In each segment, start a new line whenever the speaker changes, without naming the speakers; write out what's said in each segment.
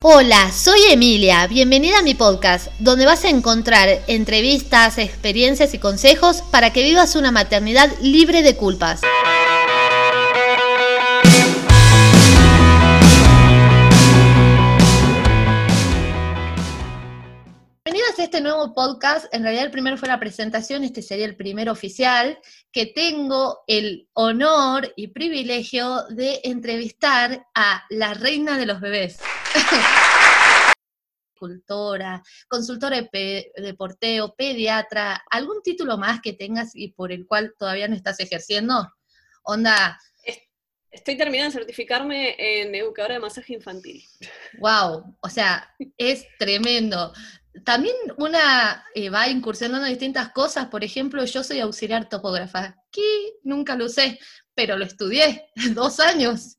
Hola, soy Emilia. Bienvenida a mi podcast, donde vas a encontrar entrevistas, experiencias y consejos para que vivas una maternidad libre de culpas. Bienvenidos a este nuevo podcast. En realidad el primero fue la presentación, este sería el primer oficial, que tengo el honor y privilegio de entrevistar a la reina de los bebés. Consultora, consultora de, porteo, pediatra, algún título más que tengas y por el cual todavía no estás ejerciendo? Onda.
Estoy terminando de certificarme en educadora de masaje infantil.
Wow, o sea, es tremendo. También una eh, va incursionando en distintas cosas, por ejemplo, yo soy auxiliar topógrafa, que nunca lo usé, pero lo estudié dos años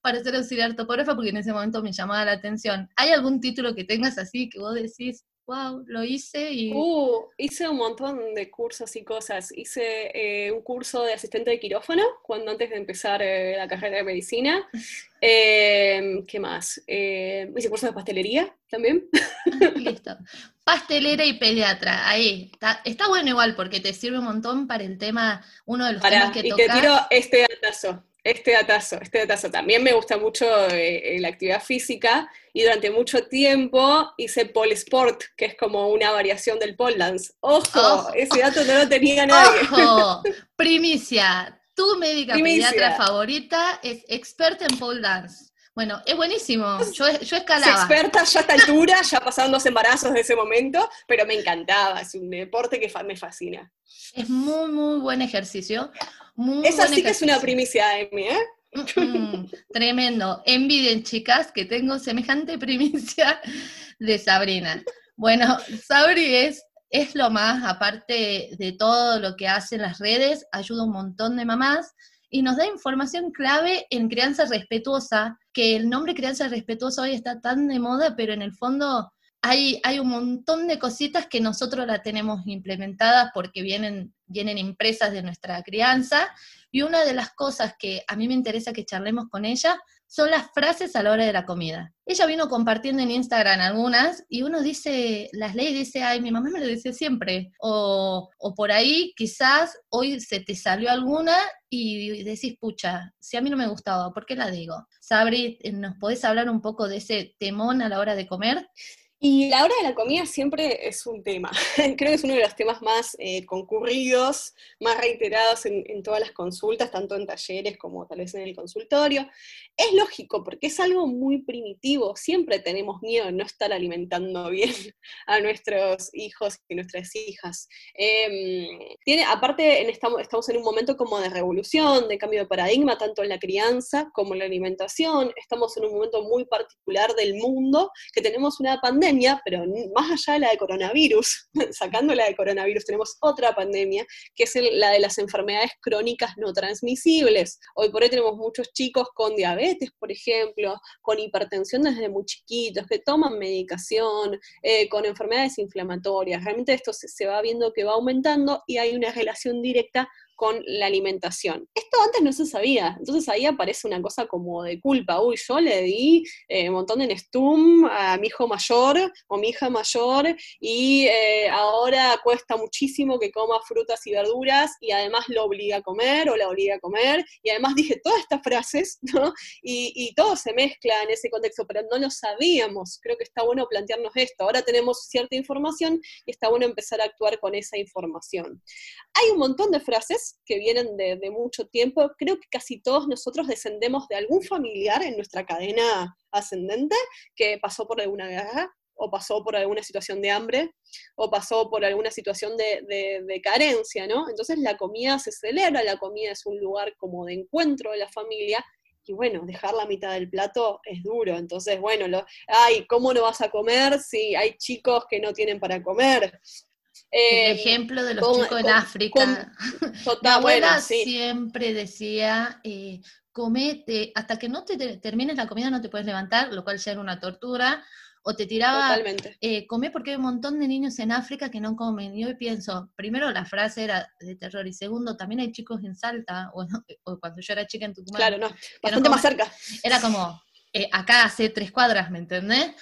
para ser auxiliar topógrafa porque en ese momento me llamaba la atención. ¿Hay algún título que tengas así que vos decís, wow, lo hice y...
Uh, hice un montón de cursos y cosas. Hice eh, un curso de asistente de quirófano cuando antes de empezar eh, la carrera de medicina. Em, ¿Qué más? Eh, hice curso de pastelería también.
Listo. Pastelera y pediatra, ahí. Está, bueno igual porque te sirve un montón para el tema, uno de los temas que
y te tiro este datazo. Este datazo, este datazo. También me gusta mucho eh, la actividad física y durante mucho tiempo hice pole sport, que es como una variación del pole dance. ¡Ojo! ese dato no lo tenía nadie.
¡Ojo! Primicia. Tu médica pediatra favorita es experta en pole dance. Bueno, es buenísimo. Yo, yo escalaba.
Es experta ya a esta altura, ya pasaron dos embarazos de ese momento, pero me encantaba. Es un deporte que me fascina.
Es muy, muy buen ejercicio.
Esa sí que es una primicia de mí, ¿eh?
Mm, tremendo. Envidien, chicas, que tengo semejante primicia de Sabrina. Bueno, Sabri es, es lo más, aparte de todo lo que hace en las redes, ayuda un montón de mamás y nos da información clave en crianza respetuosa, que el nombre crianza respetuosa hoy está tan de moda, pero en el fondo hay, un montón de cositas que nosotros la tenemos implementadas porque vienen, vienen impresas de nuestra crianza. Y una de las cosas que a mí me interesa que charlemos con ella son las frases a la hora de la comida. Ella vino compartiendo en Instagram algunas y uno dice, las leyes dice, ay, mi mamá me lo dice siempre. O, o por ahí quizás hoy se te salió alguna y decís, pucha, si a mí no me gustaba, ¿por qué la digo? Sabri, ¿nos podés hablar un poco de ese temón a la hora de comer?
Y la hora de la comida siempre es un tema. Creo que es uno de los temas más eh, concurridos, más reiterados en, en, todas las consultas, tanto en talleres como tal vez en el consultorio. Es lógico, porque es algo muy primitivo. Siempre tenemos miedo de no estar alimentando bien a nuestros hijos y nuestras hijas. Eh, tiene, aparte, en, estamos, estamos en un momento como de revolución, de cambio de paradigma, tanto en la crianza como en la alimentación. Estamos en un momento muy particular del mundo, que tenemos una pandemia pero más allá de la de coronavirus, sacando la de coronavirus, tenemos otra pandemia, que es la de las enfermedades crónicas no transmisibles. Hoy por hoy tenemos muchos chicos con diabetes, por ejemplo, con hipertensión desde muy chiquitos, que toman medicación, eh, con enfermedades inflamatorias. Realmente esto se va viendo que va aumentando y hay una relación directa con la alimentación. Esto antes no se sabía, entonces ahí aparece una cosa como de culpa, uy, yo le di eh, un montón de Nestum a mi hijo mayor o mi hija mayor y eh, ahora cuesta muchísimo que coma frutas y verduras y además lo obliga a comer o la obliga a comer y además dije todas estas frases, ¿no? Y, y todo se mezcla en ese contexto, pero no lo sabíamos, creo que está bueno plantearnos esto, ahora tenemos cierta información y está bueno empezar a actuar con esa información. Hay un montón de frases que vienen de, mucho tiempo. Creo que casi todos nosotros descendemos de algún familiar en nuestra cadena ascendente que pasó por alguna guerra o pasó por alguna situación de hambre, o pasó por alguna situación de, carencia, ¿no? Entonces la comida se celebra, la comida es un lugar como de encuentro de la familia, y bueno, dejar la mitad del plato es duro. Entonces, bueno, lo, ay, ¿cómo no vas a comer si hay chicos que no tienen para comer?
El eh, ejemplo de los chicos en África. Mi abuela siempre decía, eh, comete, hasta que no te termines la comida no te puedes levantar, lo cual ya era una tortura, o te tiraba, eh, come porque hay un montón de niños en África que no comen. Y hoy pienso, primero la frase era de terror, y segundo, también hay chicos en Salta, o, cuando yo era chica en Tucumán.
Claro, no, bastante más cerca.
Era como, eh, acá hace tres cuadras, ¿me entendés?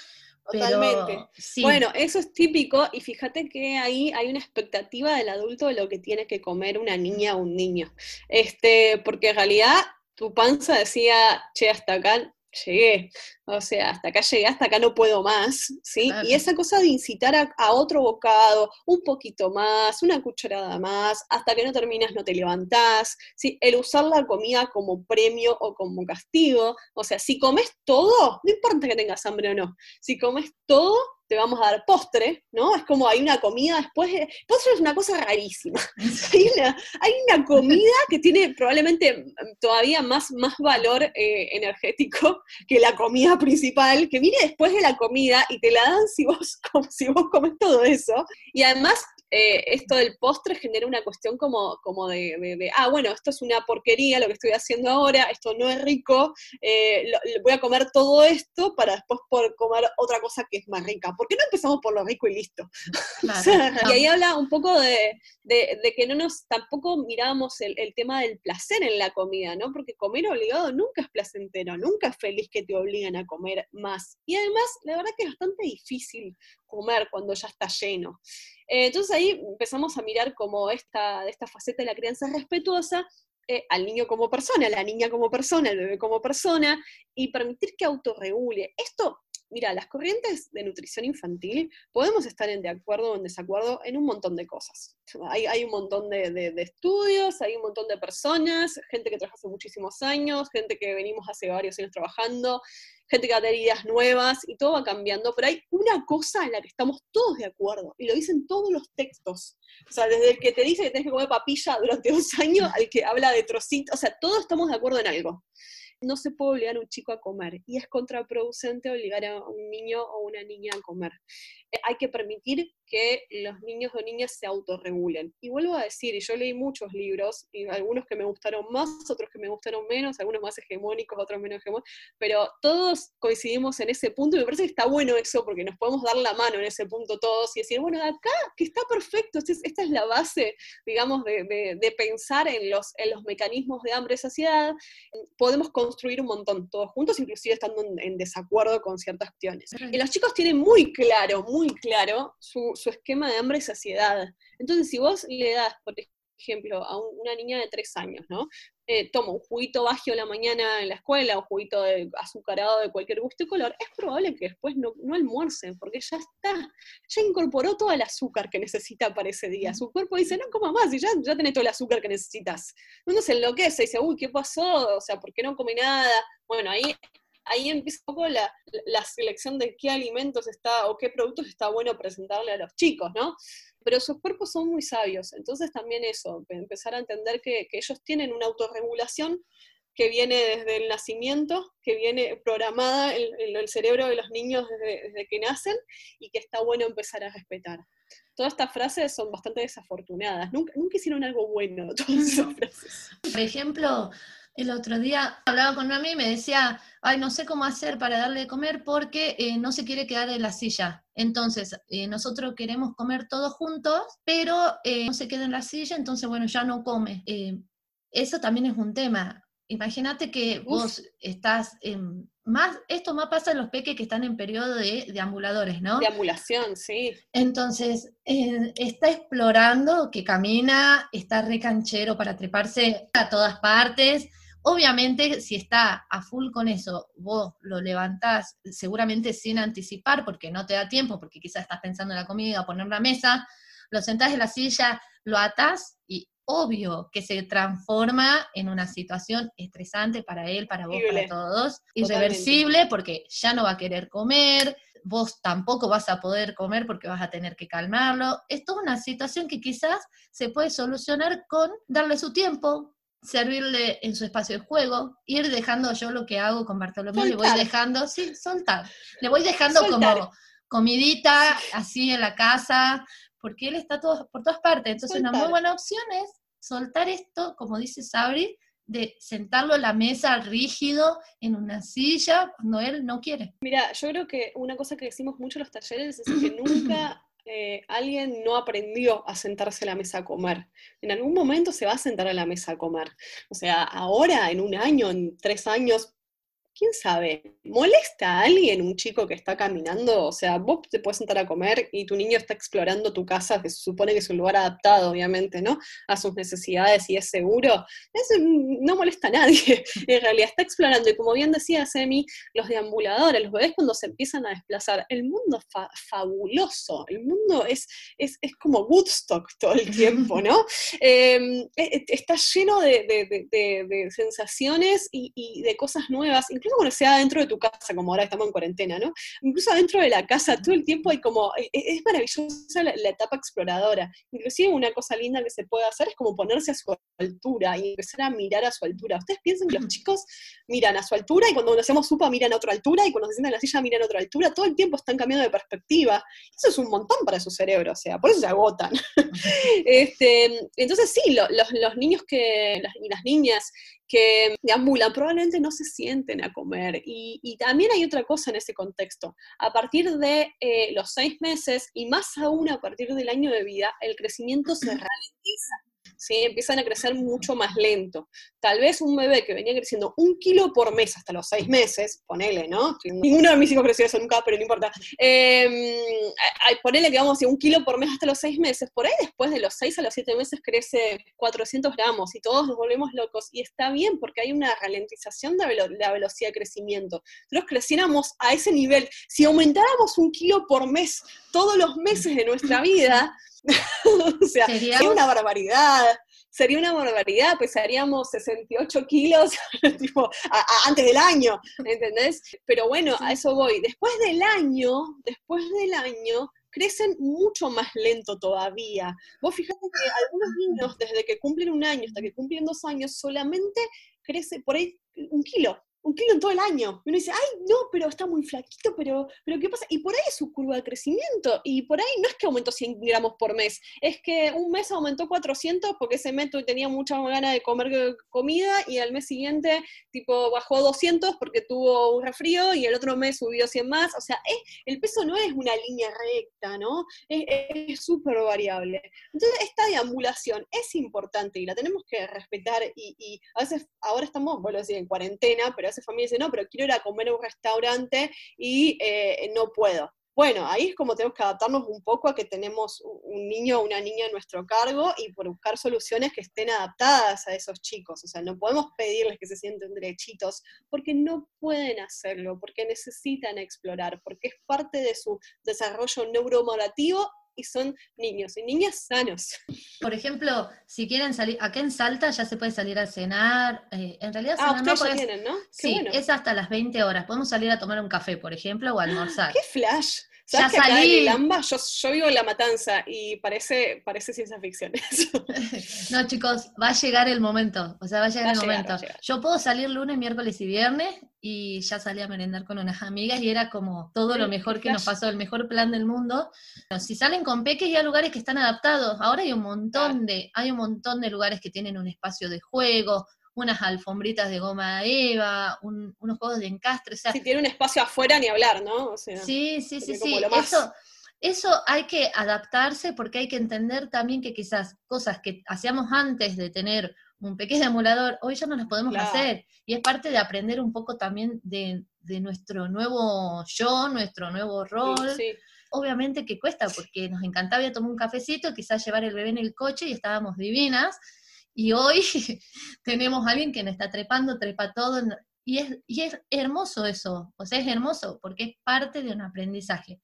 Totalmente. Bueno, eso es típico y fíjate que ahí hay una expectativa del adulto de lo que tiene que comer una niña o un niño. Este, porque en realidad tu panza decía, che, hasta acá llegué, o sea, hasta acá llegué, hasta acá no puedo más, ¿sí? Y esa cosa de incitar a, otro bocado, un poquito más, una cucharada más, hasta que no terminas no te levantás, ¿sí? El usar la comida como premio o como castigo, o sea, si comes todo, no importa que tengas hambre o no, si comes todo, te vamos a dar postre, ¿no? Es como hay una comida después, postre es una cosa rarísima. hay, una, comida que tiene probablemente todavía más, más valor eh, energético que la comida principal, que viene después de la comida y te la dan si vos, si vos comes todo eso. Y además eh, esto del postre genera una cuestión como, como de, ah, bueno, esto es una porquería lo que estoy haciendo ahora, esto no es rico, eh, voy a comer todo esto para después poder comer otra cosa que es más rica. ¿Por qué no empezamos por lo rico y listo? y ahí habla un poco de, que no nos, tampoco miramos el, el, tema del placer en la comida, ¿no? Porque comer obligado nunca es placentero, nunca es feliz que te obligan a comer más. Y además, la verdad que es bastante difícil comer cuando ya está lleno. Eh, entonces ahí empezamos a mirar como esta, esta faceta de la crianza respetuosa eh, al niño como persona, a la niña como persona, al bebé como persona, y permitir que autorregule. Esto mira, las corrientes de nutrición infantil podemos estar en de acuerdo o en desacuerdo en un montón de cosas. Hay, un montón de, estudios, hay un montón de personas, gente que trabaja hace muchísimos años, gente que venimos hace varios años trabajando, gente que va a tener ideas nuevas y todo va cambiando, pero hay una cosa en la que estamos todos de acuerdo, y lo dicen todos los textos. O sea, desde el que te dice que tienes que comer papilla durante dos años al que habla de trocitos, o sea, todos estamos de acuerdo en algo no se puede obligar a un chico a comer y es contraproducente obligar a un niño o una niña a comer. Eh, hay que permitir que los niños o niñas se autorregulen. Y vuelvo a decir, y yo leí muchos libros, y algunos que me gustaron más, otros que me gustaron menos, algunos más hegemónicos, otros menos hegemónicos, pero todos coincidimos en ese punto y me parece que está bueno eso porque nos podemos dar la mano en ese punto todos y decir, bueno, acá que está perfecto, esta es la base, digamos, de, pensar en los, en los mecanismos de hambre y saciedad, podemos construir un montón todos juntos, inclusive estando en, desacuerdo con ciertas cuestiones. Y los chicos tienen muy claro, muy claro su, su esquema de hambre y saciedad. Entonces, si vos le das, por ejemplo, a una niña de tres años, ¿no? Eh, toma un juguito bajo la mañana en la escuela, un juguito de azucarado de cualquier gusto y color, es probable que después no, no almuercen, porque ya está, ya incorporó todo el azúcar que necesita para ese día. Su cuerpo dice, no coma más, y ya, ya tenés todo el azúcar que necesitas. Uno se enloquece dice, uy, ¿qué pasó? O sea, ¿por qué no come nada? Bueno, ahí ahí empieza un poco la, selección de qué alimentos está o qué productos está bueno presentarle a los chicos, ¿no? Pero sus cuerpos son muy sabios, entonces también eso, empezar a entender que, ellos tienen una autorregulación que viene desde el nacimiento, que viene programada en, el cerebro de los niños desde, que nacen y que está bueno empezar a respetar. Todas estas frases son bastante desafortunadas, nunca, nunca hicieron algo bueno todas esas frases.
Por ejemplo, el otro día hablaba con mami y me decía, ay, no sé cómo hacer para darle de comer porque eh, no se quiere quedar en la silla. Entonces, eh, nosotros queremos comer todos juntos, pero eh, no se queda en la silla, entonces, bueno, ya no come. eso también es un tema. Imagínate que vos estás en más, esto más pasa en los peques que están en periodo de, de ambuladores, ¿no?
De ambulación, sí.
Entonces, está explorando, que camina, está recanchero para treparse a todas partes, Obviamente, si está a full con eso, vos lo levantás seguramente sin anticipar, porque no te da tiempo, porque quizás estás pensando en la comida, poner la mesa, lo sentás en la silla, lo atás y obvio que se transforma en una situación estresante para él, para vos, para todos, irreversible, porque ya no va a querer comer, vos tampoco vas a poder comer porque vas a tener que calmarlo. Esto es una situación que quizás se puede solucionar con darle su tiempo, servirle en su espacio de juego, ir dejando yo lo que hago con Bartolomé, le voy dejando, sí, soltar, le voy dejando como comidita así en la casa, porque él está todo, por todas partes, entonces una muy buena opción es soltar esto, como dice Sabri, de sentarlo en la mesa rígido en una silla cuando él no quiere.
Mira, yo creo que una cosa que decimos mucho en los talleres es que nunca alguien no aprendió a sentarse a la mesa a comer. En algún momento se va a sentar a la mesa a comer. O sea, ahora, en un año, en tres años, quién sabe, ¿molesta a alguien un chico que está caminando? O sea, vos te puedes sentar a comer y tu niño está explorando tu casa, que se supone que es un lugar adaptado, obviamente, ¿no? A sus necesidades y es seguro. Eso no molesta a nadie, en realidad está explorando. Y como bien decía Semi, los deambuladores, los bebés cuando se empiezan a desplazar, el mundo es fabuloso, el mundo es, es, como Woodstock todo el tiempo, ¿no? Em, e, e, está lleno de, sensaciones y, y de cosas nuevas, incluso cuando sea dentro de tu casa, como ahora estamos en cuarentena, ¿no? Incluso dentro de la casa, todo el tiempo hay como, e, e, es maravillosa la, etapa exploradora. Inclusive una cosa linda que se puede hacer es como ponerse a su altura y empezar a mirar a su altura. Ustedes piensan que los chicos miran a su altura y cuando nos hacemos supa miran a otra altura y cuando se sientan en la silla miran a otra altura, todo el tiempo están cambiando de perspectiva. Eso es un montón para su cerebro, o sea, por eso se agotan. este, entonces sí, los, los, niños que, las, y las niñas que deambulan, probablemente no se sienten a comer. Y, también hay otra cosa en ese contexto. A partir de eh, los seis meses y más aún a partir del año de vida, el crecimiento se ralentiza. ¿Sí? empiezan a crecer mucho más lento. Tal vez un bebé que venía creciendo un kilo por mes hasta los seis meses, ponele, ¿no? Ninguno de mis hijos creció eso nunca, pero no importa. Eh, ponele que vamos a un kilo por mes hasta los seis meses, por ahí después de los seis a los siete meses crece 400 gramos y todos nos volvemos locos. Y está bien porque hay una ralentización de la velocidad de crecimiento. Nosotros creciéramos a ese nivel. Si aumentáramos un kilo por mes todos los meses de nuestra vida, o sea, sería una barbaridad. Sería una barbaridad, pesaríamos 68 kilos tipo, antes del año, ¿entendés? Pero bueno, a eso voy. Después del año, después del año, crecen mucho más lento todavía. Vos fíjate que algunos niños, desde que cumplen un año hasta que cumplen dos años, solamente crece por ahí un kilo un kilo en todo el año. Y uno dice, ay, no, pero está muy flaquito, pero, pero ¿qué pasa? Y por ahí es su curva de crecimiento. Y por ahí no es que aumentó 100 gramos por mes, es que un mes aumentó 400 porque ese mes tenía mucha ganas de comer comida y al mes siguiente, tipo, bajó 200 porque tuvo un resfrío y el otro mes subió 100 más. O sea, el peso no es una línea recta, ¿no? Es súper variable. Entonces, esta deambulación es importante y la tenemos que respetar y, a veces, ahora estamos, bueno, sí, en cuarentena, pero familia dice, no, pero quiero ir a comer a un restaurante y eh, no puedo. Bueno, ahí es como tenemos que adaptarnos un poco a que tenemos un niño o una niña a nuestro cargo y por buscar soluciones que estén adaptadas a esos chicos. O sea, no podemos pedirles que se sienten derechitos porque no pueden hacerlo, porque necesitan explorar, porque es parte de su desarrollo neuromodativo y son niños y niñas sanos.
Por ejemplo, si quieren salir, acá en Salta ya se puede salir a cenar, eh, en realidad
ah, ustedes ya tienen, ¿no?
sí, es hasta las 20 horas, podemos salir a tomar un café, por ejemplo, o almorzar.
¡Qué flash! ¿Sabes ya que salí. En yo, vivo en La Matanza y parece, parece ciencia ficción eso.
no, chicos, va a llegar el momento. O sea, va a llegar el momento. Yo puedo salir lunes, miércoles y viernes y ya salí a merendar con unas amigas y era como todo lo mejor que nos pasó, el mejor plan del mundo. si salen con peques y hay lugares que están adaptados, ahora hay un montón de, hay un montón de lugares que tienen un espacio de juego, unas alfombritas de goma eva, unos juegos de encastre. O
si tiene un espacio afuera, ni hablar, ¿no?
sí, sí, sí, sí. Eso, eso hay que adaptarse porque hay que entender también que quizás cosas que hacíamos antes de tener un pequeño emulador, hoy ya no las podemos hacer. Y es parte de aprender un poco también de, nuestro nuevo yo, nuestro nuevo rol. Obviamente que cuesta, porque nos encantaba ir a tomar un cafecito, quizás llevar el bebé en el coche y estábamos divinas, y hoy tenemos a alguien que nos está trepando, trepa todo, y es, y es hermoso eso, o sea, es hermoso porque es parte de un aprendizaje.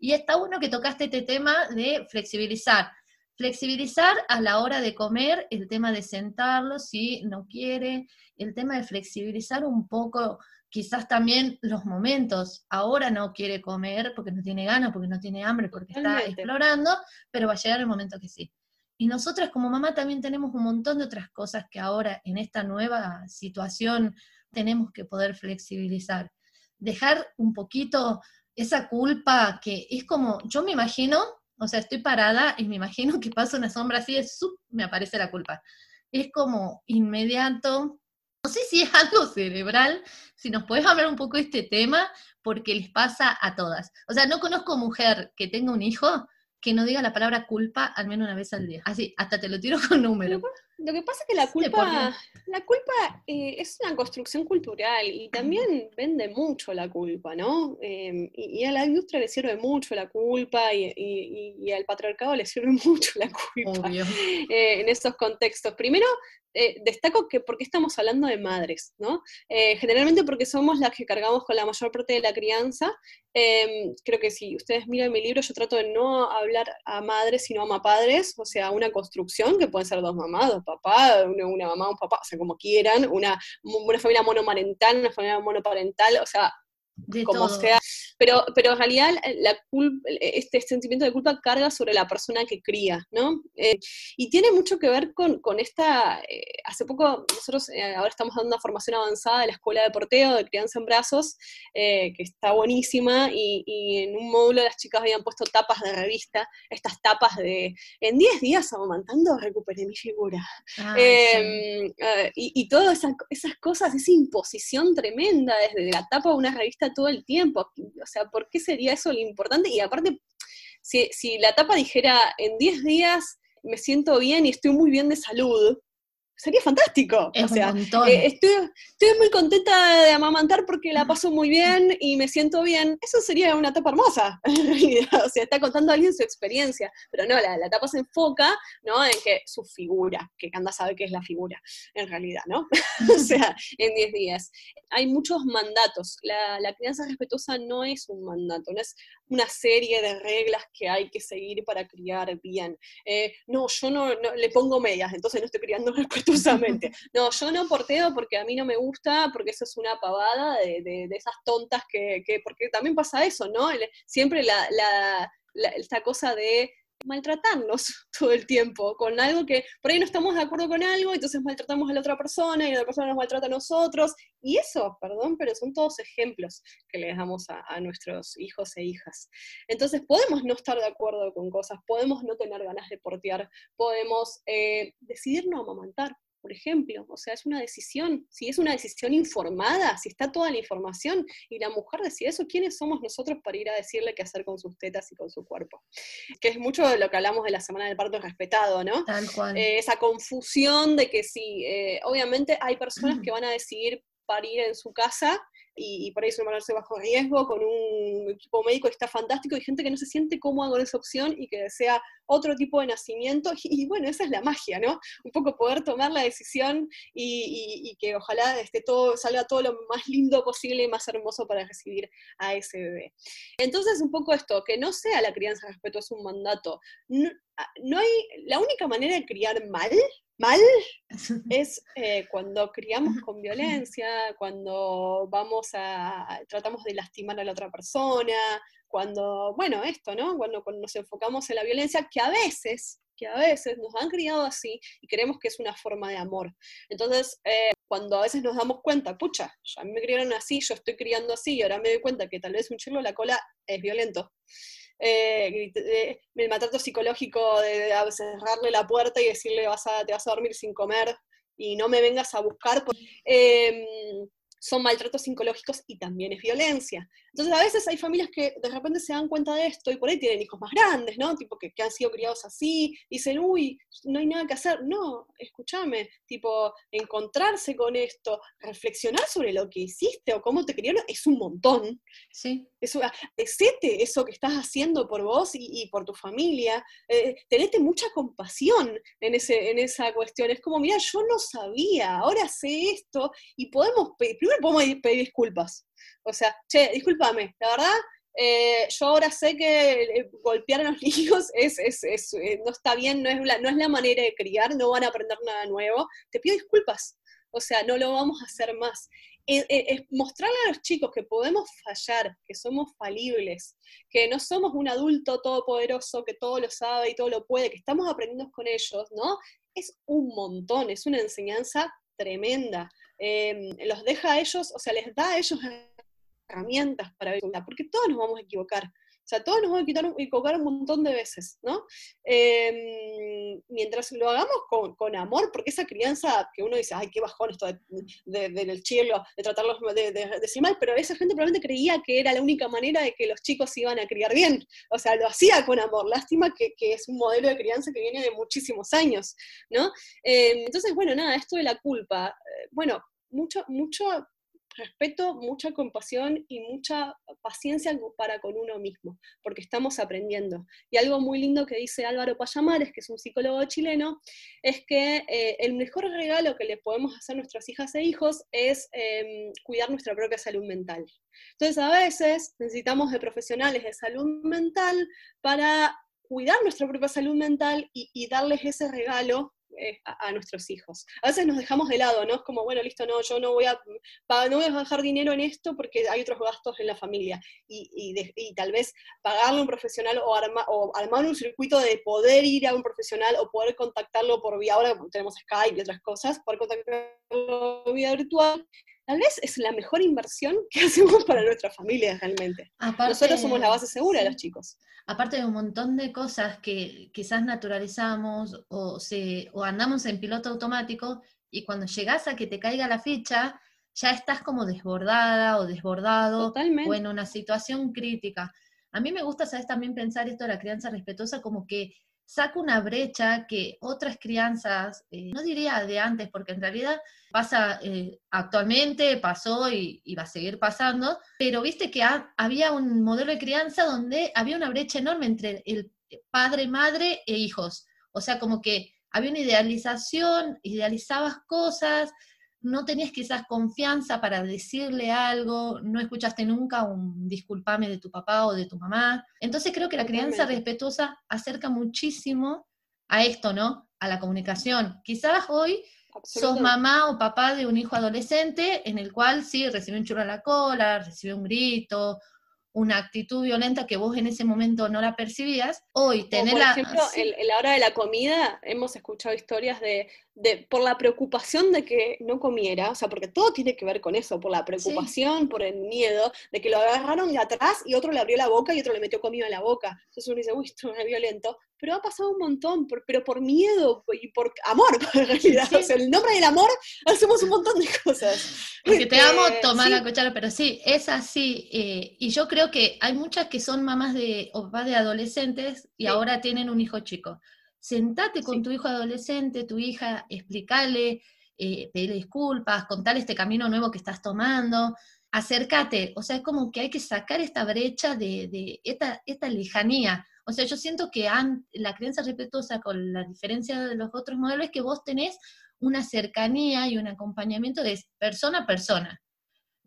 Y está bueno que tocaste este tema de flexibilizar. Flexibilizar a la hora de comer, el tema de sentarlo si no quiere, el tema de flexibilizar un poco quizás también los momentos. Ahora no quiere comer porque no tiene ganas, porque no tiene hambre, porque está explorando, pero va a llegar el momento que sí. Y nosotras como mamá también tenemos un montón de otras cosas que ahora en esta nueva situación tenemos que poder flexibilizar. Dejar un poquito esa culpa que es como, yo me imagino, o sea, estoy parada y me imagino que pasa una sombra así, es, me aparece la culpa. Es como inmediato, no sé si es algo cerebral, si nos puedes hablar un poco de este tema, porque les pasa a todas. O sea, no conozco mujer que tenga un hijo que no diga la palabra culpa al menos una vez al día. Así, hasta te lo tiro con número.
Lo que pasa es que la culpa, la culpa eh, es una construcción cultural y también vende mucho la culpa, ¿no? Em, y, a la industria le sirve mucho la culpa y, al patriarcado le sirve mucho la culpa eh, en esos contextos. Primero, eh, destaco que porque estamos hablando de madres, ¿no? Generalmente porque somos las que cargamos con la mayor parte de la crianza. Em, creo que si ustedes miran mi libro, yo trato de no hablar a madres, sino a mapadres, o sea, una construcción que pueden ser dos mamás, dos papás, una, mamá, un papá, o sea, como quieran, una, una familia monomarental, una familia monoparental, o sea, como sea. Pero, pero en realidad la este sentimiento de culpa carga sobre la persona que cría, ¿no? Eh, y tiene mucho que ver con, esta, eh, hace poco nosotros eh, ahora estamos dando una formación avanzada de la escuela de porteo, de crianza en brazos, que está buenísima, y, en un módulo las chicas habían puesto tapas de revista, estas tapas de, en 10 días amamantando recuperé mi figura. Em, y, y todas esas cosas, esa imposición tremenda desde la tapa de una revista todo el tiempo. O sea, ¿por qué sería eso lo importante? Y aparte, si, si la tapa dijera, en 10 días me siento bien y estoy muy bien de salud, sería fantástico. o sea, eh, estoy, estoy, muy contenta de amamantar porque la paso muy bien y me siento bien. Eso sería una etapa hermosa, en realidad. O sea, está contando alguien su experiencia. Pero no, la, la etapa se enfoca ¿no? en que su figura, que Kanda sabe que es la figura, en realidad, ¿no? o sea, en 10 días. Hay muchos mandatos. La, la crianza respetuosa no es un mandato, no es una serie de reglas que hay que seguir para criar bien. Eh, no, yo no, le pongo medias, entonces no estoy criando respetuosamente. No, yo no porteo porque a mí no me gusta, porque eso es una pavada de, esas tontas que, porque también pasa eso, ¿no? siempre la, esta cosa de maltratarnos todo el tiempo con algo que por ahí no estamos de acuerdo con algo, entonces maltratamos a la otra persona y la otra persona nos maltrata a nosotros. Y eso, perdón, pero son todos ejemplos que le damos a, nuestros hijos e hijas. Entonces podemos no estar de acuerdo con cosas, podemos no tener ganas de portear, podemos eh, decidir no amamantar, por ejemplo. O sea, es una decisión, si es una decisión informada, si está toda la información y la mujer decide eso, ¿quiénes somos nosotros para ir a decirle qué hacer con sus tetas y con su cuerpo? Que es mucho de lo que hablamos de la semana del parto respetado, ¿no?
Tal cual.
Eh, esa confusión de que sí, eh, obviamente hay personas que van a decidir parir en su casa y, por ahí es bajo riesgo, con un equipo médico que está fantástico, y gente que no se siente cómoda con esa opción y que desea otro tipo de nacimiento, y, bueno, esa es la magia, ¿no? Un poco poder tomar la decisión y, que ojalá esté todo, salga todo lo más lindo posible y más hermoso para recibir a ese bebé. Entonces, un poco esto, que no sea la crianza respetuosa un mandato. No, no hay, la única manera de criar mal mal es eh, cuando criamos con violencia, cuando vamos a, tratamos de lastimar a la otra persona, cuando, bueno, esto, ¿no? Cuando, cuando nos enfocamos en la violencia, que a veces, que a veces nos han criado así y creemos que es una forma de amor. Entonces, eh, cuando a veces nos damos cuenta, pucha, ya me criaron así, yo estoy criando así, y ahora me doy cuenta que tal vez un chirlo la cola es violento eh, eh, el maltrato psicológico de, cerrarle la puerta y decirle vas a, te vas a dormir sin comer y no me vengas a buscar. Eh, son maltratos psicológicos y también es violencia. Entonces a veces hay familias que de repente se dan cuenta de esto y por ahí tienen hijos más grandes, ¿no? Tipo que, han sido criados así, dicen, uy, no hay nada que hacer. No, escúchame, tipo, encontrarse con esto, reflexionar sobre lo que hiciste o cómo te criaron, es un montón.
Sí.
Eso, decete eso que estás haciendo por vos y, por tu familia. Eh, tenete mucha compasión en, ese, en esa cuestión. Es como, mira, yo no sabía, ahora sé esto y podemos pedir primero podemos pedir disculpas. O sea, che, discúlpame, la verdad, eh, yo ahora sé que eh, golpear a los niños es, eh, no está bien, no es, la, no es la manera de criar, no van a aprender nada nuevo. Te pido disculpas. O sea, no lo vamos a hacer más. Es mostrarle a los chicos que podemos fallar, que somos falibles, que no somos un adulto todopoderoso que todo lo sabe y todo lo puede, que estamos aprendiendo con ellos, ¿no? Es un montón, es una enseñanza tremenda. Em, los deja a ellos, o sea, les da a ellos herramientas para ver, porque todos nos vamos a equivocar. Sea, todos nos vamos a equivocar un montón de veces, ¿no? Em, mientras lo hagamos con, amor, porque esa crianza que uno dice, ay, qué bajón esto del cielo, de tratarlos de, decir mal, pero esa gente probablemente creía que era la única manera de que los chicos iban a criar bien. O sea, lo hacía con amor. Lástima que, es un modelo de crianza que viene de muchísimos años, ¿no? Em, entonces, bueno, nada, esto de la culpa, eh, bueno, mucho, mucho respeto, mucha compasión y mucha paciencia para con uno mismo, porque estamos aprendiendo. Y algo muy lindo que dice Álvaro Payamares, que es un psicólogo chileno, es que eh, el mejor regalo que le podemos hacer a nuestras hijas e hijos es em, cuidar nuestra propia salud mental. Entonces, a veces necesitamos de profesionales de salud mental para cuidar nuestra propia salud mental y darles ese regalo eh, a, nuestros hijos. A veces nos dejamos de lado, ¿no? Es como, bueno, listo, no, yo no voy a, no voy a dejar dinero en esto porque hay otros gastos en la familia. Y, tal vez pagarle a un profesional o, o armar un circuito de poder ir a un profesional o poder contactarlo por vía, ahora tenemos Skype y otras cosas, poder contactarlo por vía virtual, tal vez es la mejor inversión que hacemos para nuestra familia realmente. Nosotros somos la base segura de los chicos.
Aparte de un montón de cosas que quizás naturalizamos o, se, o andamos en piloto automático y cuando llegas a que te caiga la ficha, ya estás como desbordada o desbordado o en una situación crítica. A mí me gusta, ¿sabes? También pensar esto de la crianza respetuosa como que saca una brecha que otras crianzas, eh, no diría de antes, porque en realidad pasa eh, actualmente, pasó y, va a seguir pasando, pero viste que había un modelo de crianza donde había una brecha enorme entre el padre, madre e hijos. O sea, como que había una idealización, idealizabas cosas, no tenías quizás confianza para decirle algo, no escuchaste nunca un disculpame de tu papá o de tu mamá. Entonces creo que la crianza respetuosa acerca muchísimo a esto, ¿no? A la comunicación. Quizás hoy sos mamá o papá de un hijo adolescente en el cual sí recibe un churro a la cola, recibe un grito, una actitud violenta que vos en ese momento no la percibías, hoy tener
por ejemplo, en la hora de la comida hemos escuchado historias de por la preocupación de que no comiera, o sea, porque todo tiene que ver con eso, por la preocupación, por el miedo, de que lo agarraron de atrás y otro le abrió la boca y otro le metió comida en la boca. Entonces uno dice, uy, esto es violento, pero ha pasado un montón, pero por miedo y por amor, en realidad. O sea, el nombre del amor hacemos un montón de cosas.
Porque te amo, este, tomar la cuchara, pero sí, es así. Eh, y yo creo que hay muchas que son mamás de, o papás de adolescentes y ahora tienen un hijo chico sentate con tu hijo adolescente, tu hija, explícale, eh, pedirle disculpas, contale este camino nuevo que estás tomando, acércate, o sea, es como que hay que sacar esta brecha de, esta, esta, lejanía. O sea, yo siento que la creencia respetuosa con la diferencia de los otros modelos es que vos tenés una cercanía y un acompañamiento de persona a persona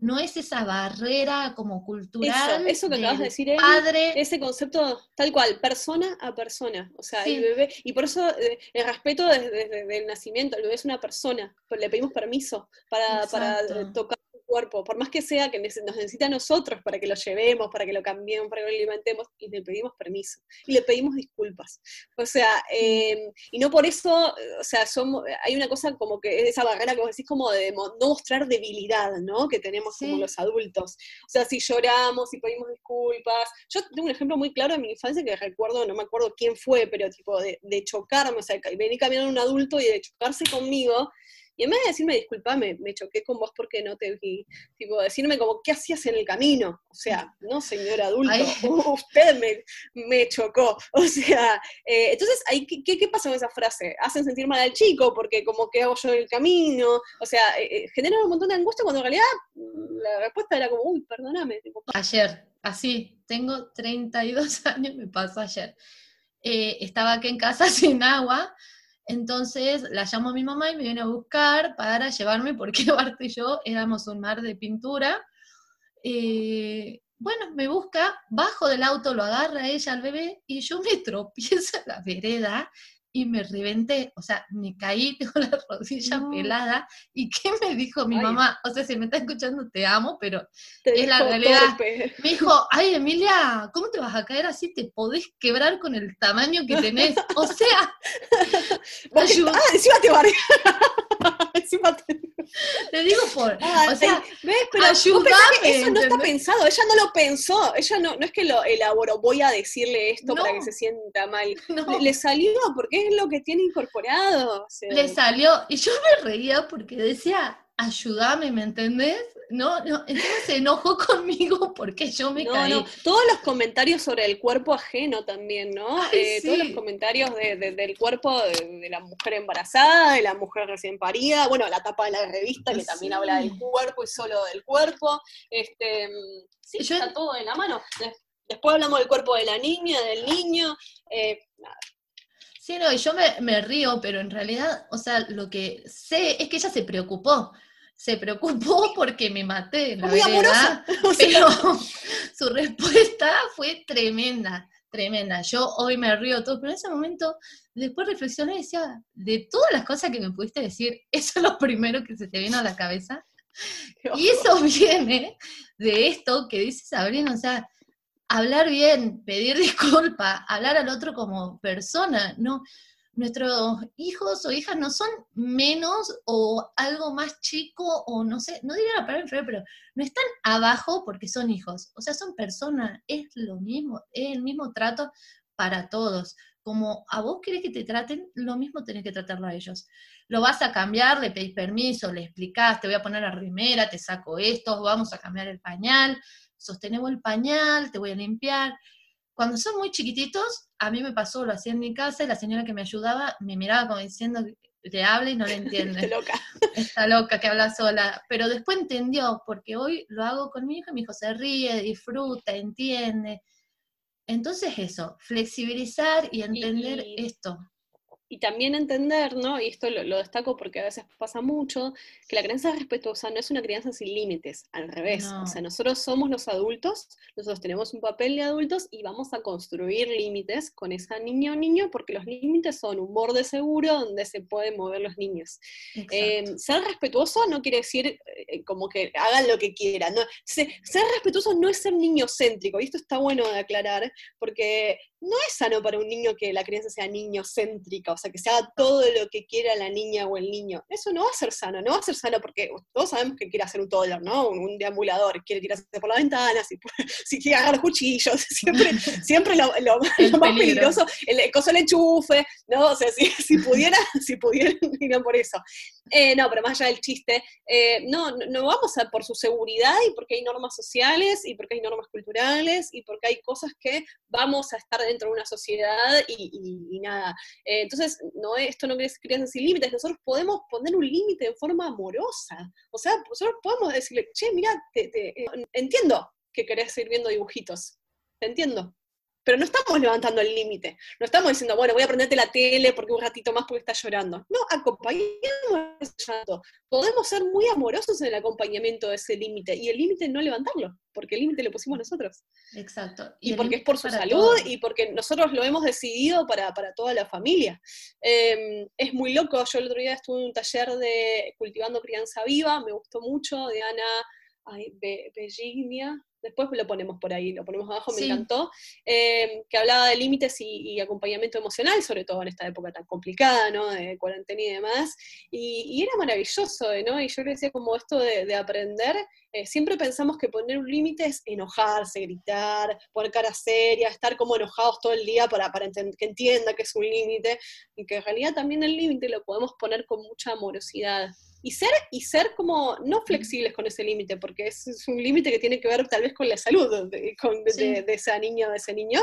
no es esa barrera como cultural.
Eso, que acabas de decir, padre. ese concepto tal cual, persona a persona. O sea, el bebé, y por eso eh, el respeto desde, el nacimiento, el bebé es una persona, le pedimos permiso para, para tocar cuerpo, por más que sea que nos necesita a nosotros para que lo llevemos, para que lo cambiemos, para que lo alimentemos, y le pedimos permiso, y le pedimos disculpas. O sea, em, y no por eso, o sea, somos, hay una cosa como que es esa barrera que vos decís como de no mostrar debilidad, ¿no? Que tenemos como los adultos. O sea, si lloramos, si pedimos disculpas. Yo tengo un ejemplo muy claro de mi infancia que recuerdo, no me acuerdo quién fue, pero tipo de, de chocarme, o sea, venir caminando un adulto y de chocarse conmigo, y en vez de decirme, disculpa, me, choqué con vos porque no te vi, tipo, decirme como, ¿qué hacías en el camino? O sea, no, señor adulto, usted me, me, chocó. O sea, eh, entonces, ahí, ¿qué, ¿qué, pasa con esa frase? Hacen sentir mal al chico porque como que hago yo en el camino. O sea, eh, eh, genera un montón de angustia cuando en realidad mm, la respuesta era como, uy, perdóname.
ayer, así, tengo 32 años, me pasó ayer. estaba aquí en casa sin agua, entonces la llamo a mi mamá y me viene a buscar para llevarme, porque Bart y yo éramos un mar de pintura. Eh, bueno, me busca, bajo del auto, lo agarra ella al bebé y yo me tropiezo en la vereda, y me reventé, o sea, me caí, tengo la rodilla pelada, ¿y qué me dijo mi mamá? O sea, si me está escuchando, te amo, pero es la realidad. Me dijo, ay, Emilia, ¿cómo te vas a caer así? Te podés quebrar con el tamaño que tenés. O sea,
ayuda. Ah, encima te
encima te... te... digo por,
ah, o sea, ¿ves? Pero ayúdame, eso no está pensado, ella no lo pensó, ella no, no es que lo elaboró, voy a decirle esto para que se sienta mal. Le, salió porque es lo que tiene incorporado.
Le salió, y yo me reía porque decía, ayúdame, ¿me entendés? No, no, entonces se enojó conmigo porque yo me caí. No,
todos los comentarios sobre el cuerpo ajeno también, ¿no? Eh, todos los comentarios del cuerpo de, la mujer embarazada, de la mujer recién parida, bueno, la tapa de la revista que también habla del cuerpo y solo del cuerpo. Este, sí, está todo en la mano. Después hablamos del cuerpo de la niña, del niño, eh,
Sí, no, y yo me, me, río, pero en realidad, o sea, lo que sé es que ella se preocupó. Se preocupó porque me maté, la verdad. Pero su respuesta fue tremenda, tremenda. Yo hoy me río todo, pero en ese momento, después reflexioné y decía, de todas las cosas que me pudiste decir, eso es lo primero que se te vino a la cabeza. Y eso viene de esto que dice Sabrina, o sea, hablar bien, pedir disculpa, hablar al otro como persona, no. Nuestros hijos o hijas no son menos o algo más chico o no sé, no diría la palabra inferior, pero no están abajo porque son hijos, o sea, son personas, es lo mismo, es el mismo trato para todos. Como a vos querés que te traten, lo mismo tenés que tratarlo a ellos. Lo vas a cambiar, le pedís permiso, le explicás, te voy a poner la rimera, te saco esto, vamos a cambiar el pañal, sostenemos el pañal, te voy a limpiar. Cuando son muy chiquititos, a mí me pasó, lo hacía en mi casa y la señora que me ayudaba me miraba como diciendo, te habla y no le entiende.
Está loca.
Está loca que habla sola. Pero después entendió, porque hoy lo hago con mi hijo y mi hijo se ríe, disfruta, entiende. Entonces eso, flexibilizar y entender esto
y también entender, ¿no? Y esto lo, destaco porque a veces pasa mucho, que la crianza respetuosa no es una crianza sin límites, al revés. O sea, nosotros somos los adultos, nosotros tenemos un papel de adultos y vamos a construir límites con esa niña o niño porque los límites son un borde seguro donde se pueden mover los niños. Eh, ser respetuoso no quiere decir eh, como que hagan lo que quieran. No, ser, ser respetuoso no es ser niño céntrico, y esto está bueno de aclarar, porque no es sano para un niño que la crianza sea niño céntrica, que se haga todo lo que quiera la niña o el niño. Eso no va a ser sano, no va a ser sano porque todos sabemos que quiere hacer un toddler, ¿no? Un, deambulador, quiere tirarse por la ventana, si, si quiere agarrar cuchillos, siempre, siempre lo, más peligroso, el coso el enchufe, ¿no? O sea, si, si pudiera, si pudieran, miran por eso. Eh, no, pero más allá del chiste, eh, no, no vamos a por su seguridad y porque hay normas sociales y porque hay normas culturales y porque hay cosas que vamos a estar dentro de una sociedad y, nada. Eh, entonces, no, esto no es crianza sin límites, nosotros podemos poner un límite en forma amorosa. O sea, nosotros podemos decirle, che, mira, te, entiendo que querés ir viendo dibujitos, te entiendo, pero no estamos levantando el límite. No estamos diciendo, bueno, voy a prenderte la tele porque un ratito más porque está llorando. No, acompañamos ese llanto. Podemos ser muy amorosos en el acompañamiento de ese límite y el límite no levantarlo, porque el límite lo pusimos nosotros.
Exacto.
Y, porque es por su salud y porque nosotros lo hemos decidido para, toda la familia. Em, es muy loco. Yo el otro día estuve en un taller de Cultivando Crianza Viva, me gustó mucho, de Ana ay, Bellignia, después lo ponemos por ahí, lo ponemos abajo, me encantó, eh, que hablaba de límites y, acompañamiento emocional, sobre todo en esta época tan complicada, ¿no? De cuarentena y demás, y, era maravilloso, ¿no? Y yo le decía como esto de, aprender, eh, siempre pensamos que poner un límite es enojarse, gritar, poner cara seria, estar como enojados todo el día para, para que entienda que es un límite, y que en realidad también el límite lo podemos poner con mucha amorosidad y ser, y ser como no flexibles con ese límite, porque es, un límite que tiene que ver tal vez con la salud de, con, de, esa niña o de ese niño.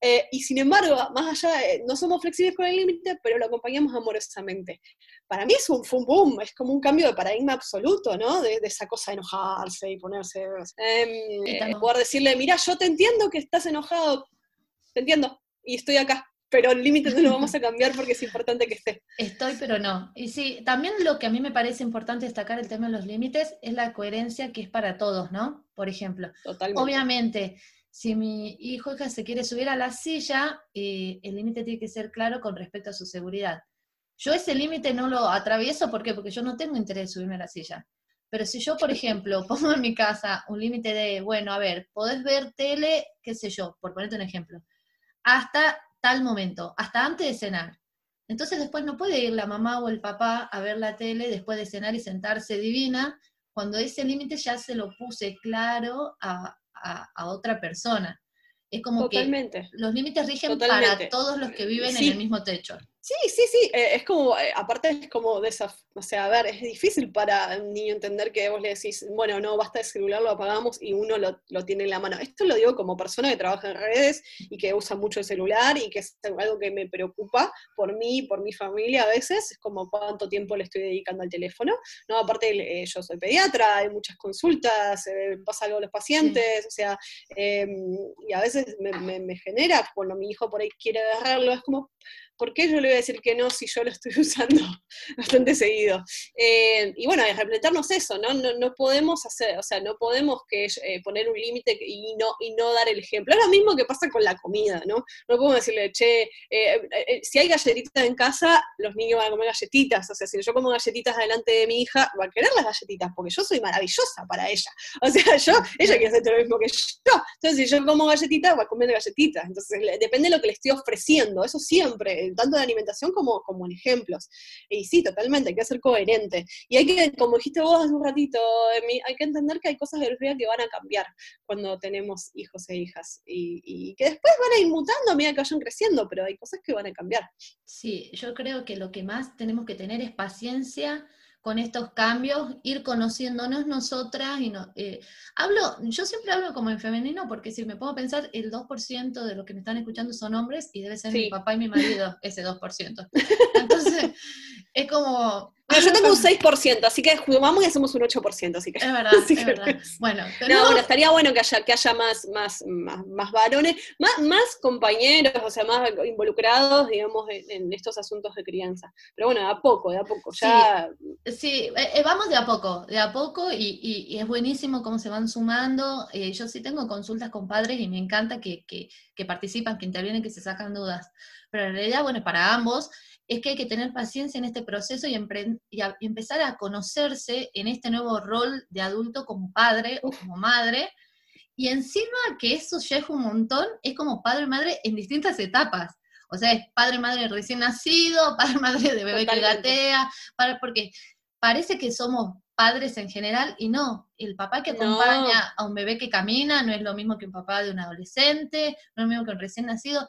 Eh, y sin embargo, más allá, no somos flexibles con el límite, pero lo acompañamos amorosamente. Para mí es un fum boom, es como un cambio de paradigma absoluto, ¿no? De, esa cosa de enojarse y ponerse. Eh, poder decirle, mira, yo te entiendo que estás enojado, te entiendo, y estoy acá pero el límite no lo vamos a cambiar porque es importante que esté.
Estoy, pero no. Y sí, también lo que a mí me parece importante destacar el tema de los límites es la coherencia que es para todos, ¿no? Por ejemplo, obviamente, si mi hijo o hija se quiere subir a la silla, eh, el límite tiene que ser claro con respecto a su seguridad. Yo ese límite no lo atravieso, ¿por qué? Porque yo no tengo interés de subirme a la silla. Pero si yo, por ejemplo, pongo en mi casa un límite de, bueno, a ver, podés ver tele, qué sé yo, por ponerte un ejemplo, hasta tal momento, hasta antes de cenar. Entonces después no puede ir la mamá o el papá a ver la tele después de cenar y sentarse divina, cuando ese límite ya se lo puse claro a, otra persona. Es como que los límites rigen para todos los que viven en el mismo techo.
Sí, sí, sí, eh, es como, eh, aparte es como de esa, o sea, a ver, es difícil para un niño entender que vos le decís, bueno, no, basta de celular, lo apagamos y uno lo, lo, tiene en la mano. Esto lo digo como persona que trabaja en redes y que usa mucho el celular y que es algo que me preocupa por mí, por mi familia a veces, es como cuánto tiempo le estoy dedicando al teléfono. No, aparte eh, yo soy pediatra, hay muchas consultas, pasa algo a los pacientes, o sea, em, y a veces me, me, me genera, cuando mi hijo por ahí quiere agarrarlo, es como, ¿por qué yo le voy a decir que no si yo lo estoy usando bastante seguido? Eh, y bueno, es repletarnos eso, ¿no? ¿no? podemos hacer, o sea, no podemos que, eh, poner un límite y no, y no dar el ejemplo. Es lo mismo que pasa con la comida, ¿no? No podemos decirle, che, eh, si hay galletitas en casa, los niños van a comer galletitas. O sea, si yo como galletitas delante de mi hija, va a querer las galletitas, porque yo soy maravillosa para ella. O sea, yo, ella quiere hacer lo mismo que yo. Entonces, si yo como galletitas, va a comer galletitas. Entonces, depende de lo que le estoy ofreciendo. Eso siempre tanto de alimentación como, como en ejemplos. Y sí, totalmente, hay que ser coherente. Y hay que, como dijiste vos hace un ratito, hay que entender que hay cosas de vida que van a cambiar cuando tenemos hijos e hijas. Y, y que después van a ir mutando a medida que vayan creciendo, pero hay cosas que van a cambiar.
Sí, yo creo que lo que más tenemos que tener es paciencia con estos cambios, ir conociéndonos nosotras y no, eh, hablo, yo siempre hablo como en femenino porque si me puedo pensar, el 2% de los que me están escuchando son hombres y debe ser mi papá y mi marido ese 2%. Entonces, es como,
yo tengo un 6%, así que vamos y hacemos un 8%, así que.
Es verdad, es verdad. Bueno,
no, bueno, estaría bueno que haya, que haya más, más, más, varones, más, más compañeros, o sea, más involucrados, digamos, en, estos asuntos de crianza. Pero bueno, de a poco, de a poco, ya.
Sí, eh, eh, vamos de a poco, de a poco, y, es buenísimo cómo se van sumando. Eh, yo sí tengo consultas con padres y me encanta que, que, que participan, que intervienen, que se sacan dudas. Pero en realidad, bueno, para ambos es que hay que tener paciencia en este proceso y, empezar a conocerse en este nuevo rol de adulto como padre o como madre. Y encima que eso ya es un montón, es como padre madre en distintas etapas. O sea, es padre madre recién nacido, padre madre de bebé que gatea, porque parece que somos padres en general y no, el papá que acompaña a un bebé que camina no es lo mismo que un papá de un adolescente, no es lo mismo que un recién nacido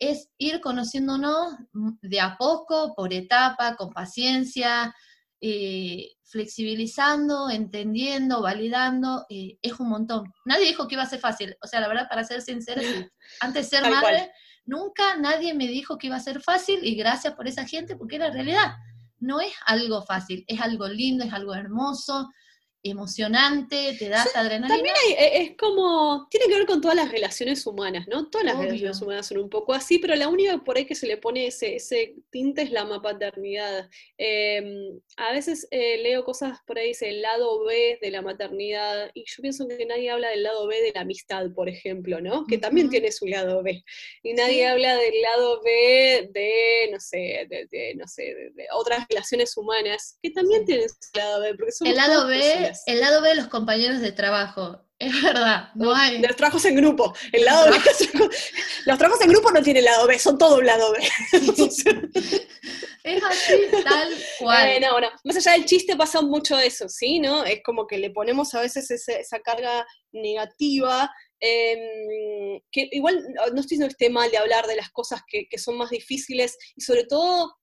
es ir conociéndonos de a poco, por etapa, con paciencia, eh, flexibilizando, entendiendo, validando, eh, es un montón. Nadie dijo que iba a ser fácil, o sea, la verdad, para ser sincera, antes de ser madre, nunca nadie me dijo que iba a ser fácil y gracias por esa gente, porque la realidad. No es algo fácil, es algo lindo, es algo hermoso, emocionante, te da adrenalina.
También e, es como, tiene que ver con todas las relaciones humanas, ¿no? Todas las relaciones humanas son un poco así, pero la única por ahí que se le pone ese, ese tinte es la maternidad. Em, a veces eh, leo cosas por ahí, dice el lado B de la maternidad, y yo pienso que nadie habla del lado B de la amistad, por ejemplo, ¿no? Que también tiene su lado B. Y nadie habla del lado B de, no sé, de, no sé, de, otras relaciones humanas, que también tienen su lado B, porque son
El lado B el lado B de los compañeros de trabajo. Es verdad, no hay.
De los trabajos en grupo. El lado B, los trabajos en grupo no tienen lado B, son todo un lado B.
es así, tal cual.
Eh, no, más allá del chiste pasa mucho eso, ¿sí? ¿No? Es como que le ponemos a veces esa carga negativa em, que igual no estoy diciendo que esté mal de hablar de las cosas que, que, son más difíciles y sobre todo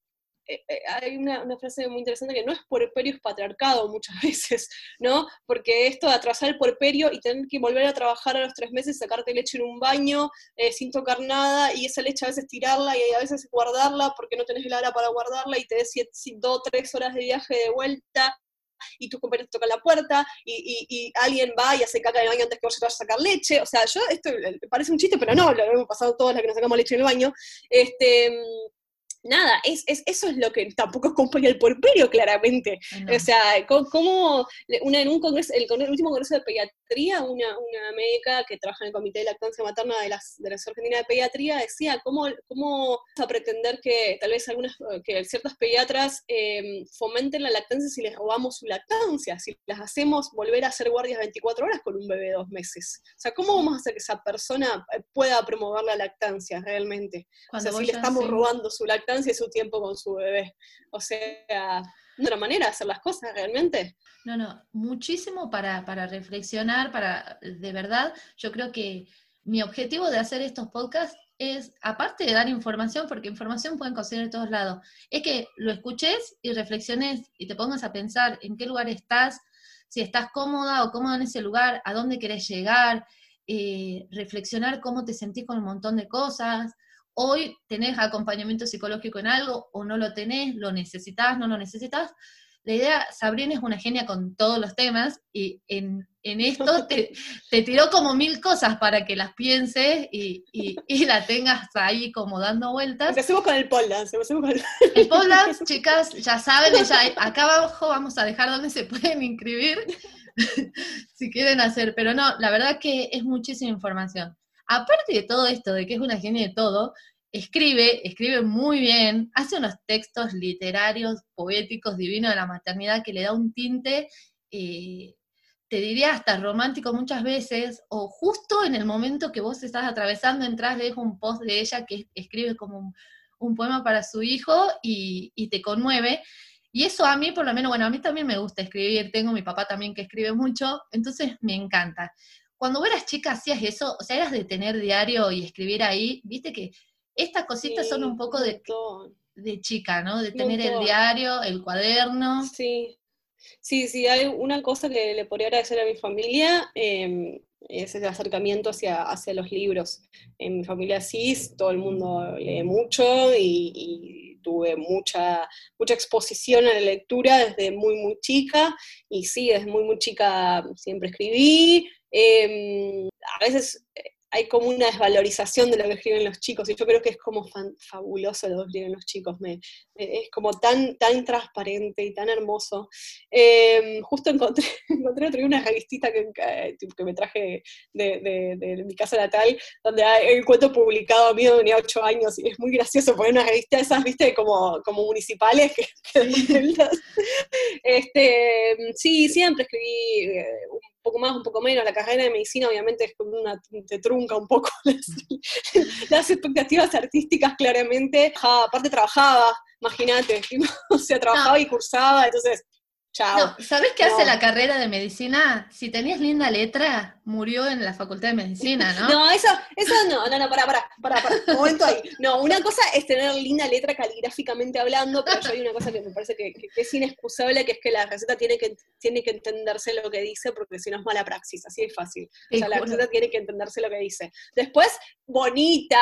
eh, eh, hay una, frase muy interesante que no es puerperio, es patriarcado muchas veces, ¿no? Porque esto de atrasar el puerperio y tener que volver a trabajar a los tres meses, sacarte leche en un baño eh, sin tocar nada, y esa leche a veces tirarla y a veces guardarla porque no tenés hora para guardarla y te des dos, tres horas de viaje de vuelta y tus compañeros tocan la puerta y, alguien va y hace caca en el baño antes que vos vayas a sacar leche. O sea, yo, esto parece un chiste, pero no, lo hemos pasado todas las que nos sacamos leche en el baño. Este, nada, es, eso es lo que tampoco acompaña el porperio, claramente. O sea, como una, en un congreso, el, último congreso de pediatría una, una médica que trabaja en el Comité de Lactancia Materna de, las, de la Argentina de Pediatría, decía cómo, cómo vamos a pretender que tal vez algunas, que ciertas pediatras eh, fomenten la lactancia si les robamos su lactancia, si las hacemos volver a hacer guardias 24 horas con un bebé de dos meses. O sea, ¿cómo vamos a hacer que esa persona eh, pueda promover la lactancia realmente? o sea, si le estamos robando su lactancia y su tiempo con su bebé. O sea, otra manera hacer las cosas realmente.
No, no, muchísimo para, para reflexionar, para, de verdad, yo creo que mi objetivo de hacer estos podcasts es, aparte de dar información, porque información pueden conseguir de todos lados, es que lo escuches y reflexiones y te pongas a pensar en qué lugar estás, si estás cómoda o cómodo en ese lugar, a dónde querés llegar, eh, reflexionar cómo te sentís con un montón de cosas, hoy tenés acompañamiento psicológico en algo o no lo tenés, lo necesitas, no lo necesitas. La idea, Sabrina es una genia con todos los temas y en, esto te, tiró como mil cosas para que las pienses y, y, la tengas ahí como dando vueltas.
Empecemos con el pole dance. Con
el... el pole dance, chicas, ya saben, ya, acá abajo vamos a dejar donde se pueden inscribir si quieren hacer, pero no, la verdad que es muchísima información aparte de todo esto, de que es una genia de todo, escribe, escribe muy bien, hace unos textos literarios, poéticos, divinos de la maternidad que le da un tinte, eh, te diría hasta romántico muchas veces, o justo en el momento que vos estás atravesando, entras, lees un post de ella que escribe como un, poema para su hijo y, y te conmueve. Y eso a mí, por lo menos, bueno, a mí también me gusta escribir, tengo mi papá también que escribe mucho, entonces me encanta cuando vos eras chica hacías eso, o sea, eras de tener diario y escribir ahí, viste que estas cositas son un poco de, de chica, ¿no? De tener el diario, el cuaderno.
Sí, sí, sí, hay una cosa que le podría agradecer a mi familia, em, es el acercamiento hacia, hacia los libros. En mi familia sí, todo el mundo lee mucho y, tuve mucha, mucha exposición a la lectura desde muy, muy chica, y sí, desde muy, muy chica siempre escribí, Em, a veces eh, hay como una desvalorización de lo que escriben los chicos, y yo creo que es como fabuloso lo que escriben los chicos, me, es como tan, tan transparente y tan hermoso. Em, justo encontré, encontré otro una revistita que, que me traje de, de, mi casa natal, donde hay el cuento publicado mío tenía ocho años, y es muy gracioso poner una revista de esas, viste, como, como municipales, que, este, sí, siempre escribí eh, un poco más, un poco menos. La carrera de medicina obviamente es una, te trunca un poco las, expectativas artísticas claramente. aparte trabajaba, imagínate, o sea, trabajaba y cursaba, entonces
¿Sabes qué hace la carrera de medicina? Si tenías linda letra, murió en la facultad de medicina, ¿no?
No, eso, eso no, no, no, para, para, para, para, momento ahí. No, una cosa es tener linda letra caligráficamente hablando, pero yo hay una cosa que me parece que, es inexcusable, que es que la receta tiene que, tiene que entenderse lo que dice, porque si no es mala praxis, así es fácil. O sea, la receta tiene que entenderse lo que dice. Después, bonita,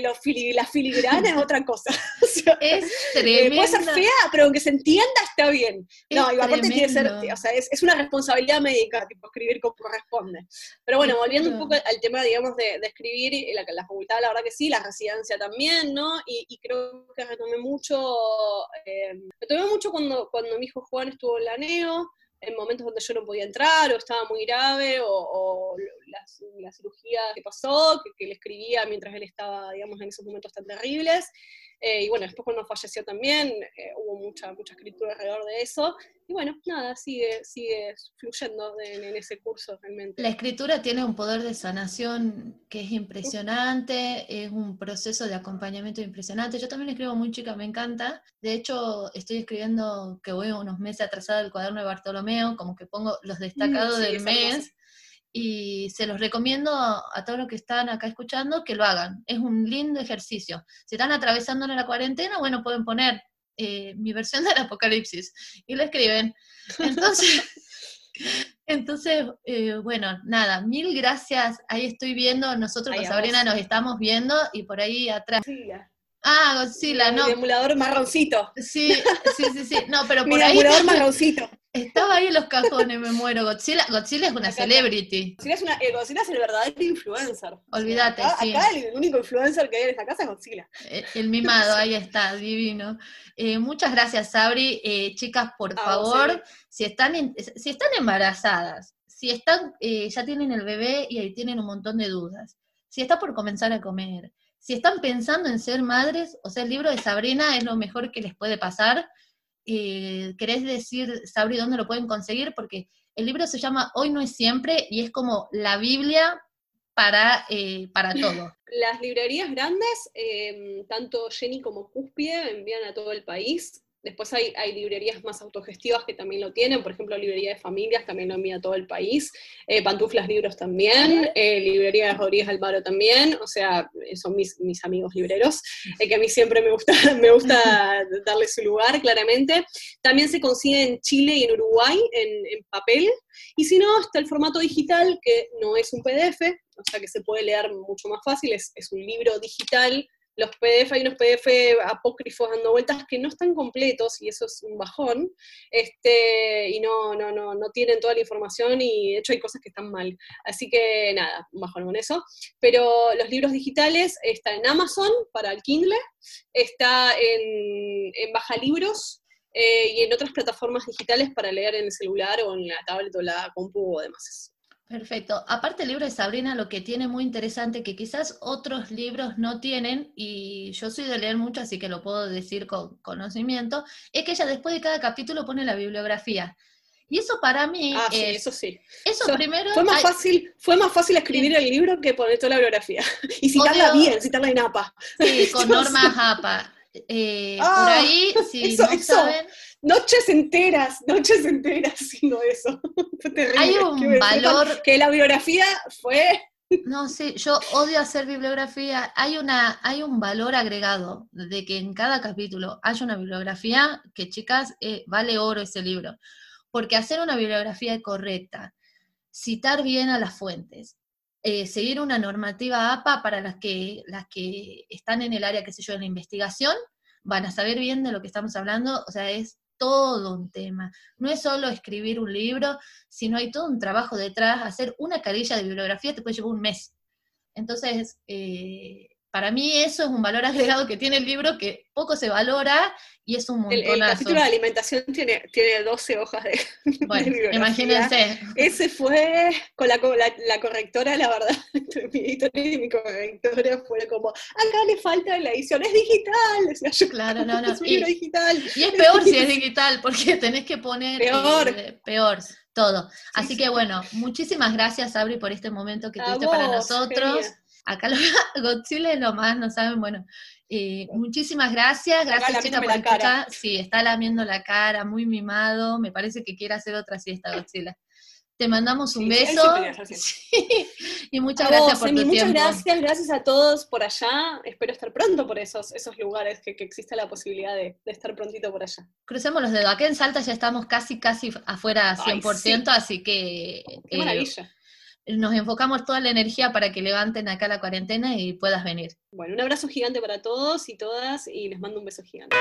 la, la filigrana es otra cosa.
es tremendo.
Puede ser fea, pero aunque se entienda está bien. No, y aparte tiene que ser, o sea, es, es, una responsabilidad médica, tipo, escribir como corresponde. Pero bueno, volviendo un poco al tema, digamos, de, de escribir, la, la facultad, la verdad que sí, la residencia también, ¿no? Y, y creo que retomé mucho, eh, retomé mucho cuando, cuando mi hijo Juan estuvo en la NEO, en momentos donde yo no podía entrar o estaba muy grave o, o la, cirugía que pasó, que, que, le escribía mientras él estaba, digamos, en esos momentos tan terribles. Eh, y bueno, después cuando falleció también eh, hubo mucha, mucha escritura alrededor de eso. Y bueno, nada, sigue, sigue fluyendo en, ese curso realmente.
La escritura tiene un poder de sanación que es impresionante, es un proceso de acompañamiento impresionante. Yo también escribo muy chica, me encanta. De hecho, estoy escribiendo que voy unos meses atrasada el cuaderno de Bartolomeo, como que pongo los destacados mm, del mes y se los recomiendo a todos los que están acá escuchando que lo hagan. Es un lindo ejercicio. Si están atravesando la cuarentena, bueno, pueden poner eh, mi versión del apocalipsis y lo escriben. Entonces, entonces eh, bueno, nada, mil gracias. Ahí estoy viendo, nosotros con Sabrina nos estamos viendo y por ahí atrás. Ah, Godzilla, no.
Mi emulador marroncito.
Sí, sí, sí, sí. No, pero
por
Mi
emulador marroncito.
Estaba ahí en los cajones, me muero. Godzilla, Godzilla es una celebrity.
Godzilla es, una, eh, Godzilla es el verdadero influencer.
Olvídate, sí.
Acá el único influencer que hay en esta casa es Godzilla.
Eh, el, mimado, ahí está, divino. Eh, muchas gracias, Sabri. chicas, por favor, si están, si están embarazadas, si están, eh, ya tienen el bebé y ahí tienen un montón de dudas, si está por comenzar a comer, si están pensando en ser madres, o sea, el libro de Sabrina es lo mejor que les puede pasar. Eh, ¿Querés decir, Sabri, dónde lo pueden conseguir? Porque el libro se llama Hoy no es siempre y es como la Biblia para, eh, para todo.
Las librerías grandes, em, tanto Jenny como Cúspide, envían a todo el país. Después hay, librerías más autogestivas que también lo tienen, por ejemplo, librería de familias también lo envía todo el país, eh, Pantuflas Libros también, eh, librería de Rodríguez Alvaro también, o sea, son mis, amigos libreros, eh, que a mí siempre me gusta, me gusta darle su lugar, claramente. También se consigue en Chile y en Uruguay en, papel, y si no, está el formato digital, que no es un PDF, o sea que se puede leer mucho más fácil, es un libro digital los PDF, hay unos PDF apócrifos dando vueltas que no están completos y eso es un bajón, este, y no, no, no, no tienen toda la información y de hecho hay cosas que están mal. Así que nada, un bajón con eso. Pero los libros digitales están en Amazon para el Kindle, está en, en Baja Libros, eh, y en otras plataformas digitales para leer en el celular o en la tablet o la compu o demás.
Perfecto. Aparte el libro de Sabrina, lo que tiene muy interesante, que quizás otros libros no tienen, y yo soy de leer mucho, así que lo puedo decir con conocimiento, es que ella después de cada capítulo pone la bibliografía. Y eso para mí.
Ah, sí, eso sí.
Eso primero.
Fue más, fácil, fue más fácil escribir el libro que poner toda la bibliografía. Y citarla bien, citarla en APA.
Sí, con normas APA. Eh, por ah, ahí, si no saben
noches enteras, noches enteras haciendo eso.
Hay un valor.
Que la bibliografía fue.
No, sí, yo odio hacer bibliografía. Hay, una, hay un valor agregado de que en cada capítulo haya una bibliografía que, chicas, eh, vale oro ese libro. Porque hacer una bibliografía correcta, citar bien a las fuentes, eh, seguir una normativa APA para las que, las que están en el área, qué sé yo, en la investigación, van a saber bien de lo que estamos hablando. O sea, es todo un tema. No es solo escribir un libro, sino hay todo un trabajo detrás. Hacer una carilla de bibliografía te puede llevar un mes. Entonces, eh, para mí eso es un valor agregado que tiene el libro que poco se valora y es un montonazo.
El, capítulo de alimentación tiene, tiene 12 hojas de,
bueno, Imagínense.
Ese fue con la, la, correctora, la verdad, mi editorial y mi correctora fue como, acá le falta la edición, es digital, decía yo.
Claro, no, no.
Es un libro digital.
Y es peor si es digital, porque tenés que poner...
Peor.
Eh, peor todo. Así que bueno, muchísimas gracias, Abri, por este momento que tuviste para nosotros. Acá los Godzilla es lo más, no saben, bueno. Eh, muchísimas gracias, gracias chica por escuchar. Sí, está lamiendo la cara, muy mimado, me parece que quiere hacer otra siesta Godzilla. Te mandamos un beso. y muchas gracias por tu
muchas
tiempo.
gracias, gracias a todos por allá. Espero estar pronto por esos, esos lugares, que, que exista la posibilidad de, estar prontito por allá.
Crucemos los dedos. Acá en Salta ya estamos casi, casi afuera 100%, así que...
Qué maravilla
nos enfocamos toda la energía para que levanten acá la cuarentena y puedas venir.
Bueno, un abrazo gigante para todos y todas y les mando un beso gigante.